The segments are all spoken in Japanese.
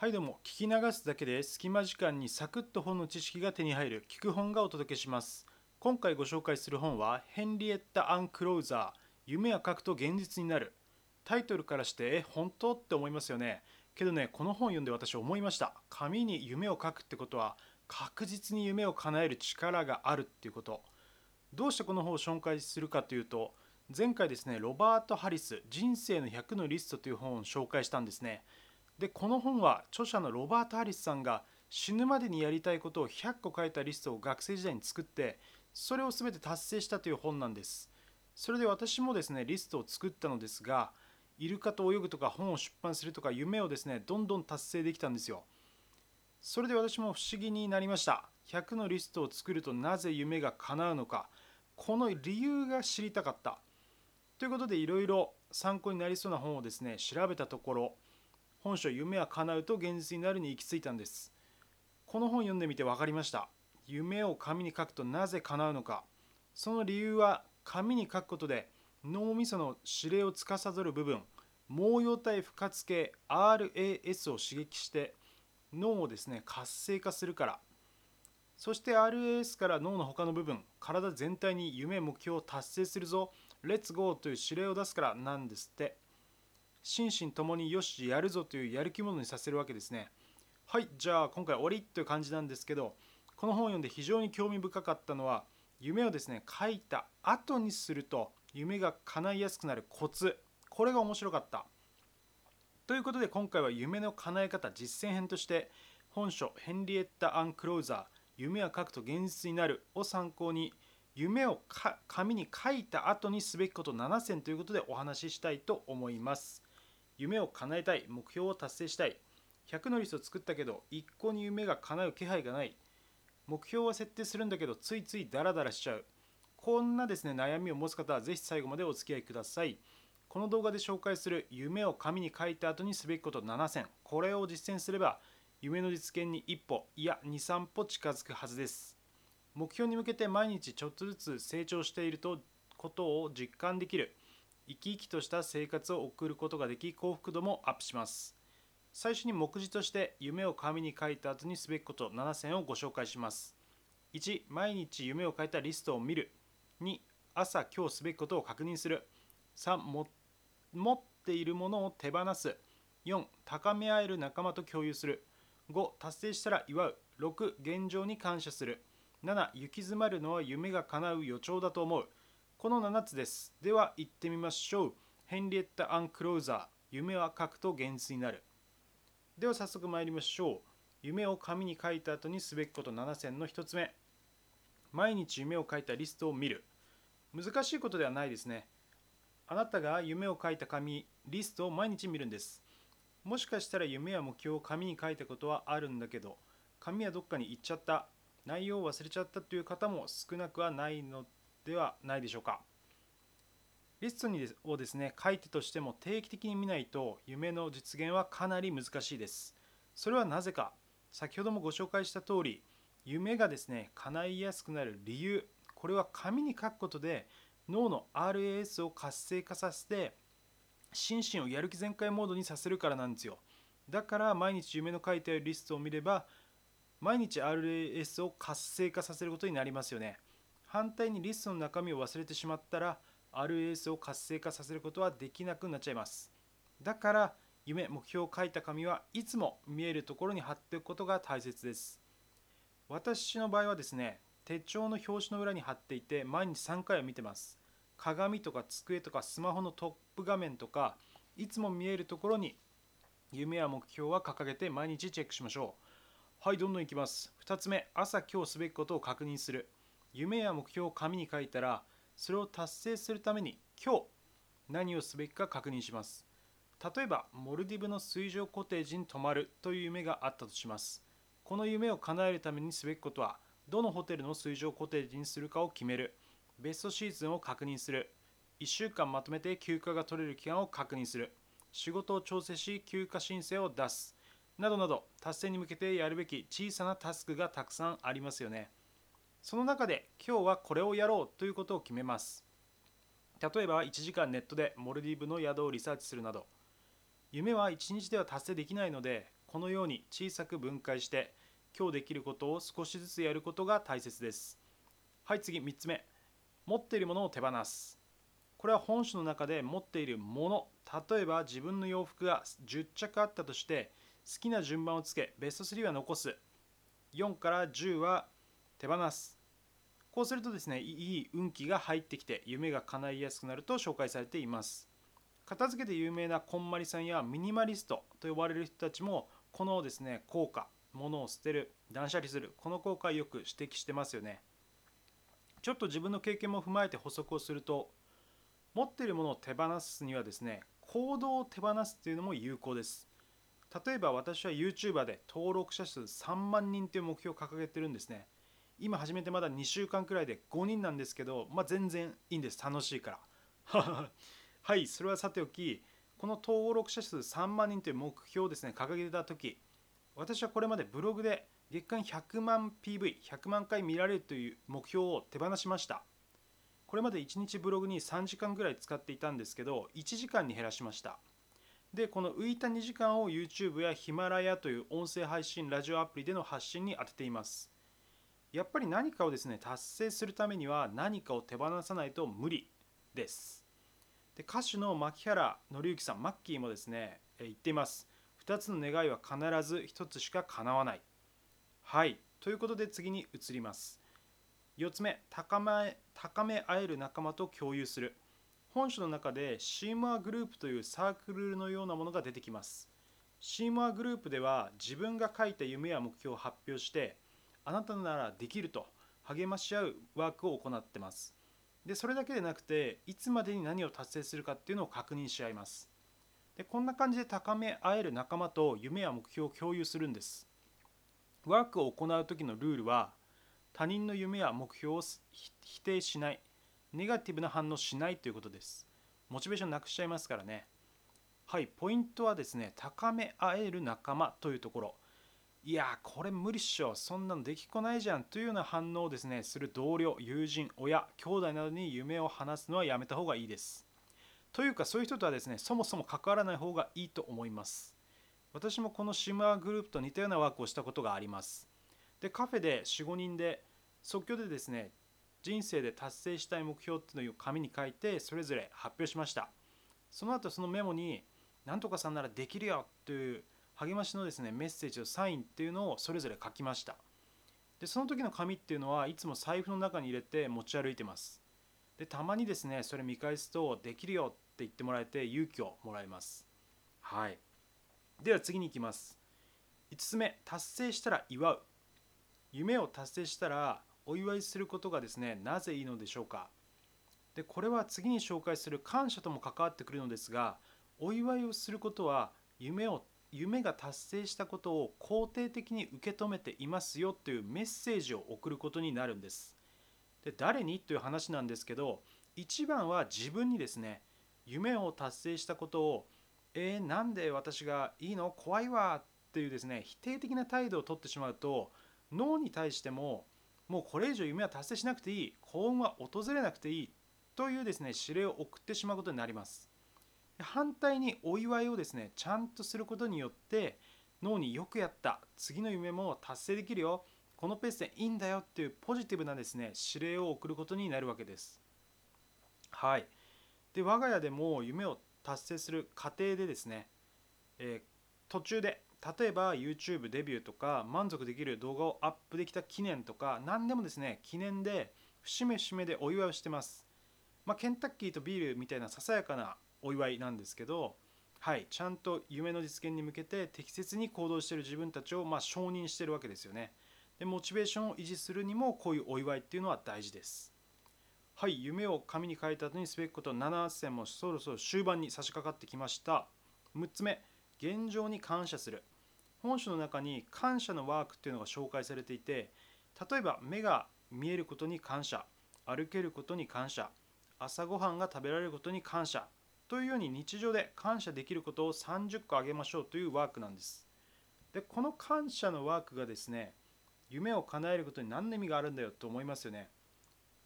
はいどうも。聞き流すだけで隙間時間にサクッと本の知識が手に入る聞く本がお届けします。今回ご紹介する本はヘンリエッタ・アン・クローザー夢は書くと現実になる。タイトルからしてえ本当？って思いますよね。けどねこの本読んで私思いました。紙に夢を書くってことは確実に夢を叶える力があるっていうこと。どうしてこの本を紹介するかというと前回ですねロバート・ハリス「人生の100のリスト」という本を紹介したんですね。でこの本は著者のロバート・ハリスさんが死ぬまでにやりたいことを100個書いたリストを学生時代に作ってそれを全て達成したという本なんです。それで私もですねリストを作ったのですがイルカと泳ぐとか本を出版するとか夢をですねどんどん達成できたんですよ。それで私も不思議になりました。100のリストを作るとなぜ夢が叶うのかこの理由が知りたかった。ということでいろいろ参考になりそうな本をですね調べたところ本書夢は叶うと現実になるに行き着いたんです。この本読んでみて分かりました。夢を紙に書くとなぜ叶うのか。その理由は紙に書くことで脳みその指令を司る部分毛様体不活系 RAS を刺激して脳をですね活性化するから。そして RAS から脳の他の部分体全体に夢目標を達成するぞレッツゴーという指令を出すからなんですって。心身ともによしやるぞというやる気者にさせるわけですね。はいじゃあ今回終わりという感じなんですけどこの本を読んで非常に興味深かったのは夢をですね書いた後にすると夢が叶いやすくなるコツ。これが面白かった。ということで今回は夢の叶え方実践編として本書ヘンリエッタ・アン・クローザー夢は書くと現実になるを参考に夢を紙に書いた後にすべきこと7選ということでお話ししたいと思います。夢を叶えたい目標を達成したい。100のリストを作ったけど一向に夢が叶う気配がない。目標は設定するんだけどついついダラダラしちゃう。こんなですね悩みを持つ方はぜひ最後までお付き合いください。この動画で紹介する夢を紙に書いた後にすべきこと7選。これを実践すれば夢の実現に一歩いや23歩近づくはずです。目標に向けて毎日ちょっとずつ成長しているとことを実感できる。生き生きとした生活を送ることができ幸福度もアップします。最初に目次として夢を紙に書いた後にすべきこと7選をご紹介します。1毎日夢を書いたリストを見る。2朝今日すべきことを確認する。3持っているものを手放す。4高め合える仲間と共有する。5達成したら祝う。6現状に感謝する。7行き詰まるのは夢が叶う予兆だと思う。この7つです。では行ってみましょう。ヘンリエッタ・アン・クローザー。夢は書くと現実になる。では早速参りましょう。夢を紙に書いた後にすべきこと。7選の1つ目。毎日夢を書いたリストを見る。難しいことではないですね。あなたが夢を書いた紙リストを毎日見るんです。もしかしたら夢や目標を紙に書いたことはあるんだけど紙はどっかに行っちゃった。内容を忘れちゃったという方も少なくはないのではないでしょうか。リストにをですね書いてとしても定期的に見ないと夢の実現はかなり難しいです。それはなぜか先ほどもご紹介した通り夢がですね叶いやすくなる理由これは紙に書くことで脳の RAS を活性化させて心身をやる気全開モードにさせるからなんですよ。だから毎日夢の書いてあるリストを見れば毎日 RAS を活性化させることになりますよね。反対にリストの中身を忘れてしまったら RAS を活性化させることはできなくなっちゃいます。だから夢、目標を書いた紙はいつも見えるところに貼っておくことが大切です。私の場合はですね、手帳の表紙の裏に貼っていて毎日3回は見てます。鏡とか机とかスマホのトップ画面とかいつも見えるところに夢や目標は掲げて毎日チェックしましょう。はいどんどんいきます2つ目朝今日すべきことを確認する夢や目標を紙に書いたらそれを達成するために今日何をすべきか確認します。例えばモルディブの水上コテージに泊まるという夢があったとします。この夢を叶えるためにすべきことはどのホテルの水上コテージにするかを決める。ベストシーズンを確認する。1週間まとめて休暇が取れる期間を確認する。仕事を調整し休暇申請を出す。などなど達成に向けてやるべき小さなタスクがたくさんありますよね。その中で今日はこれをやろうということを決めます。例えば1時間ネットでモルディブの宿をリサーチするなど夢は一日では達成できないのでこのように小さく分解して今日できることを少しずつやることが大切です。はい次3つ目。持っているものを手放す。これは本書の中で持っているもの。例えば自分の洋服が10着あったとして好きな順番をつけベスト3は残す。4から10は手放す。こうするとですねいい運気が入ってきて夢が叶いやすくなると紹介されています。片付けで有名なこんまりさんやミニマリストと呼ばれる人たちもこのですね効果物を捨てる断捨離するこの効果をよく指摘してますよね。ちょっと自分の経験も踏まえて補足をすると持っているものを手放すにはですね行動を手放すっていうのも有効です。例えば私は YouTuber で登録者数3万人という目標を掲げてるんですね。今始めてまだ2週間くらいで5人なんですけど、まあ、全然いいんです。楽しいから。はいそれはさておきこの登録者数3万人という目標をですね。掲げてた時私はこれまでブログで月間100万 PV100 万回見られるという目標を手放しました。これまで1日ブログに3時間ぐらい使っていたんですけど1時間に減らしました。でこの浮いた2時間を YouTube やヒマラヤという音声配信ラジオアプリでの発信に当てています。やっぱり何かをですね達成するためには何かを手放さないと無理ですで歌手の牧原紀之さんマッキーもですね言っています2つの願いは必ず1つしか叶わない。はい。ということで次に移ります。4つ目、高め高め合える仲間と共有する。本書の中でシーマーグループというサークルのようなものが出てきます。シーマーグループでは自分が書いた夢や目標を発表してあなたならできると励まし合うワークを行ってます。でそれだけでなくていつまでに何を達成するかっていうのを確認し合います。でこんな感じで高め合える仲間と夢や目標を共有するんですワークを行う時のルールは他人の夢や目標を否定しないネガティブな反応しないということですモチベーションなくしちゃいますからねはいポイントはですね高め合える仲間というところいやこれ無理っしょそんなのできっこないじゃんというような反応をですねする同僚友人親兄弟などに夢を話すのはやめた方がいいです。というかそういう人とはですねそもそも関わらない方がいいと思います。私もこのシムアグループと似たようなワークをしたことがあります。でカフェで45人で即興でですね人生で達成したい目標っていうのを紙に書いてそれぞれ発表しました。その後そのメモに「なんとかさんならできるよ」という励ましのですねメッセージとサインっていうのをそれぞれ書きました。でその時の紙っていうのはいつも財布の中に入れて持ち歩いてます。でたまにですねそれ見返すとできるよって言ってもらえて勇気をもらえます。はい。では次に行きます。5つ目達成したら祝う。夢を達成したらお祝いすることがですねなぜいいのでしょうか。でこれは次に紹介する感謝とも関わってくるのですがお祝いをすることは夢を夢が達成したことを肯定的に受け止めていますよというメッセージを送ることになるんです。で誰にという話なんですけど一番は自分にですね夢を達成したことをえー、なんで私がいいの？怖いわっていうですね否定的な態度をとってしまうと脳に対してももうこれ以上夢は達成しなくていい幸運は訪れなくていいというですね指令を送ってしまうことになります。反対にお祝いをですねちゃんとすることによって脳によくやった次の夢も達成できるよこのペースでいいんだよっていうポジティブなですね指令を送ることになるわけです。はい。で我が家でも夢を達成する過程でですね、えー、途中で例えば YouTube デビューとか満足できる動画をアップできた記念とか何でもですね記念で節目節目でお祝いをしてます、まあ、ケンタッキーとビールみたいなささやかなお祝いなんですけどはいちゃんと夢の実現に向けて適切に行動している自分たちをまあ承認してるわけですよね。でモチベーションを維持するにもこういうお祝いっていうのは大事です。はい夢を紙に書いた後にすべきこと7選もそろそろ終盤に差し掛かってきました。6つ目現状に感謝する。本書の中に感謝のワークっていうのが紹介されていて例えば目が見えることに感謝歩けることに感謝朝ごはんが食べられることに感謝というように日常で感謝できることを30個あげましょうというワークなんです。でこの感謝のワークがですね夢を叶えることに何の意味があるんだよと思いますよね。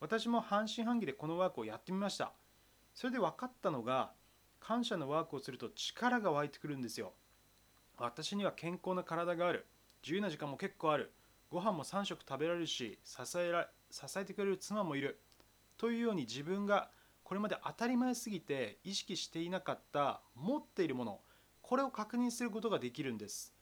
私も半信半疑でこのワークをやってみました。それで分かったのが感謝のワークをすると力が湧いてくるんですよ。私には健康な体がある。自由な時間も結構ある。ご飯も3食食べられるし支えら支えてくれる妻もいる。というように自分がこれまで当たり前すぎて意識していなかった持っているものこれを確認することができるんです。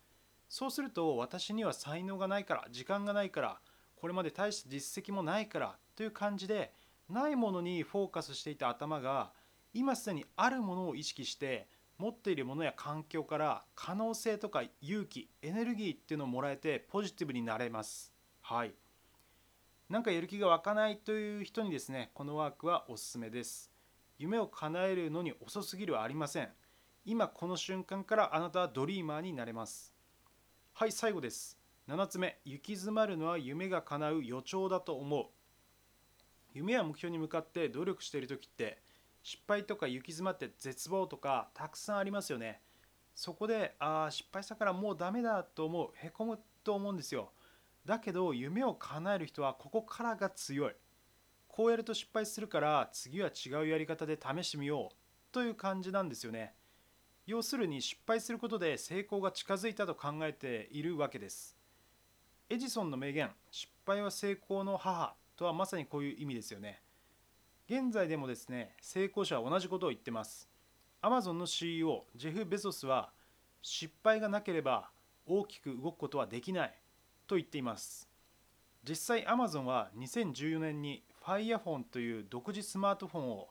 そうすると私には才能がないから時間がないからこれまで大した実績もないからという感じでないものにフォーカスしていた頭が今すでにあるものを意識して持っているものや環境から可能性とか勇気エネルギーっていうのをもらえてポジティブになれます。はい。なんかやる気が湧かないという人にですねこのワークはおすすめです。夢を叶えるのに遅すぎるはありません。今この瞬間からあなたはドリーマーになれます。はい最後です。7つ目。行き詰まるのは夢が叶う予兆だと思う。夢や目標に向かって努力している時って失敗とか行き詰まって絶望とかたくさんありますよね。そこでああ失敗したからもうダメだと思う。へこむと思うんですよ。だけど夢を叶える人はここからが強い。こうやると失敗するから次は違うやり方で試してみようという感じなんですよね。要するに失敗することで成功が近づいたと考えているわけです。エジソンの名言失敗は成功の母とはまさにこういう意味ですよね。現在でもですね成功者は同じことを言ってます。アマゾンの CEO ジェフ・ベゾスは失敗がなければ大きく動くことはできない。と言っています。実際アマゾンは2014年に Firephone という独自スマートフォンを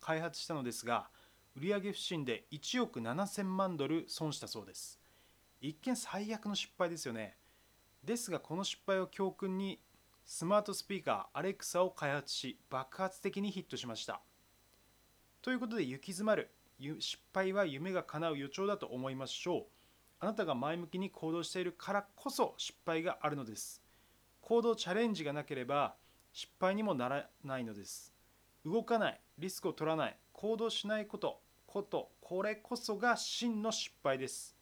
開発したのですが売上不振で1億7000万ドル損したそうです。一見最悪の失敗ですよね。ですがこの失敗を教訓にスマートスピーカーアレクサを開発し爆発的にヒットしました。ということで行き詰まる失敗は夢が叶う予兆だと思いましょう。あなたが前向きに行動しているからこそ失敗があるのです。行動チャレンジがなければ失敗にもならないのです。動かないリスクを取らない行動しないことことこれこそが真の失敗です。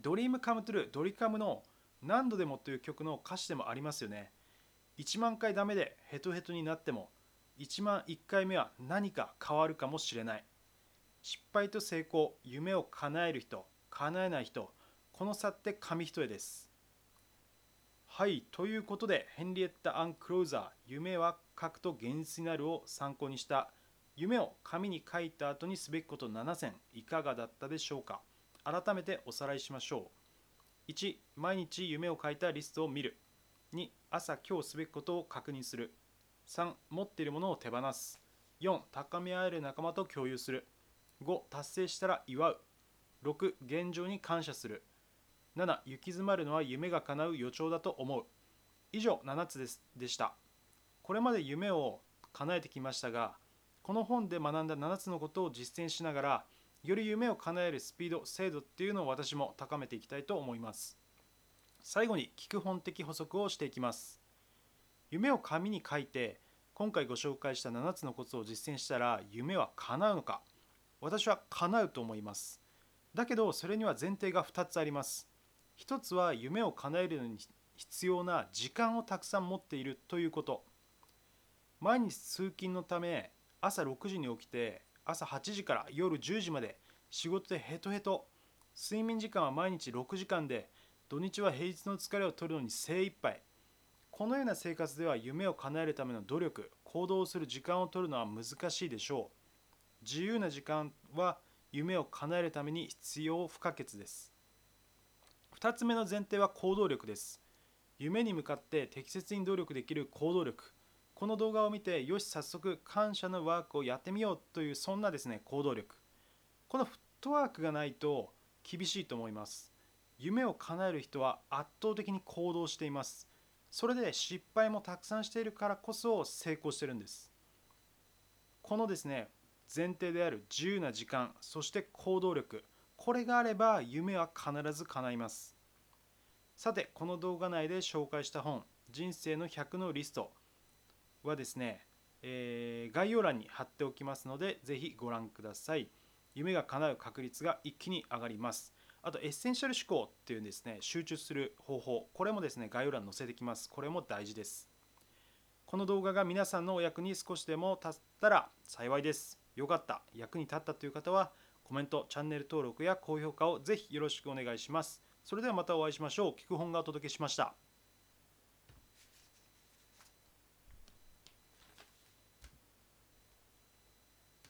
ドリームカムトゥルードリカムの何度でもという曲の歌詞でもありますよね。1万回ダメでヘトヘトになっても1万1回目は何か変わるかもしれない。失敗と成功夢を叶える人叶えない人この差って紙一重です。はいということでヘンリエッタ・アン・クローザー夢は書くと現実になるを参考にした夢を紙に書いた後にすべきこと7選いかがだったでしょうか。改めておさらいしましょう。1毎日夢を書いたリストを見る。2朝今日すべきことを確認する。3持っているものを手放す。4高め合える仲間と共有する。5達成したら祝う。6現状に感謝する。7行き詰まるのは夢が叶う予兆だと思う。以上7つですでした。これまで夢を叶えてきましたがこの本で学んだ7つのことを実践しながらより夢を叶えるスピード精度っていうのを私も高めていきたいと思います。最後に聞く本的補足をしていきます。夢を紙に書いて今回ご紹介した7つのコツを実践したら夢は叶うのか？私は叶うと思います。だけどそれには前提が2つあります。1つは夢を叶えるのに必要な時間をたくさん持っているということ。毎日通勤のため朝6時に起きて朝8時から夜10時まで仕事でヘトヘト。睡眠時間は毎日6時間で土日は平日の疲れを取るのに精一杯。このような生活では夢を叶えるための努力行動する時間を取るのは難しいでしょう。自由な時間は夢を叶えるために必要不可欠です。2つ目の前提は行動力です。夢に向かって適切に努力できる行動力。この動画を見てよし早速感謝のワークをやってみようというそんなですね行動力。このフットワークがないと厳しいと思います。夢を叶える人は圧倒的に行動しています。それで失敗もたくさんしているからこそ成功してるんです。このですね前提である自由な時間そして行動力。これがあれば夢は必ず叶います。さてこの動画内で紹介した本「人生の100のリスト」はですね、えー、概要欄に貼っておきますのでぜひご覧ください。夢が叶う確率が一気に上がります。あとエッセンシャル思考っていうですね集中する方法。これもですね概要欄に載せてきます。これも大事です。この動画が皆さんのお役に少しでも立ったら幸いです。良かった役に立ったという方はコメントチャンネル登録や高評価をぜひよろしくお願いします。それではまたお会いしましょう。聞く本がお届けしました。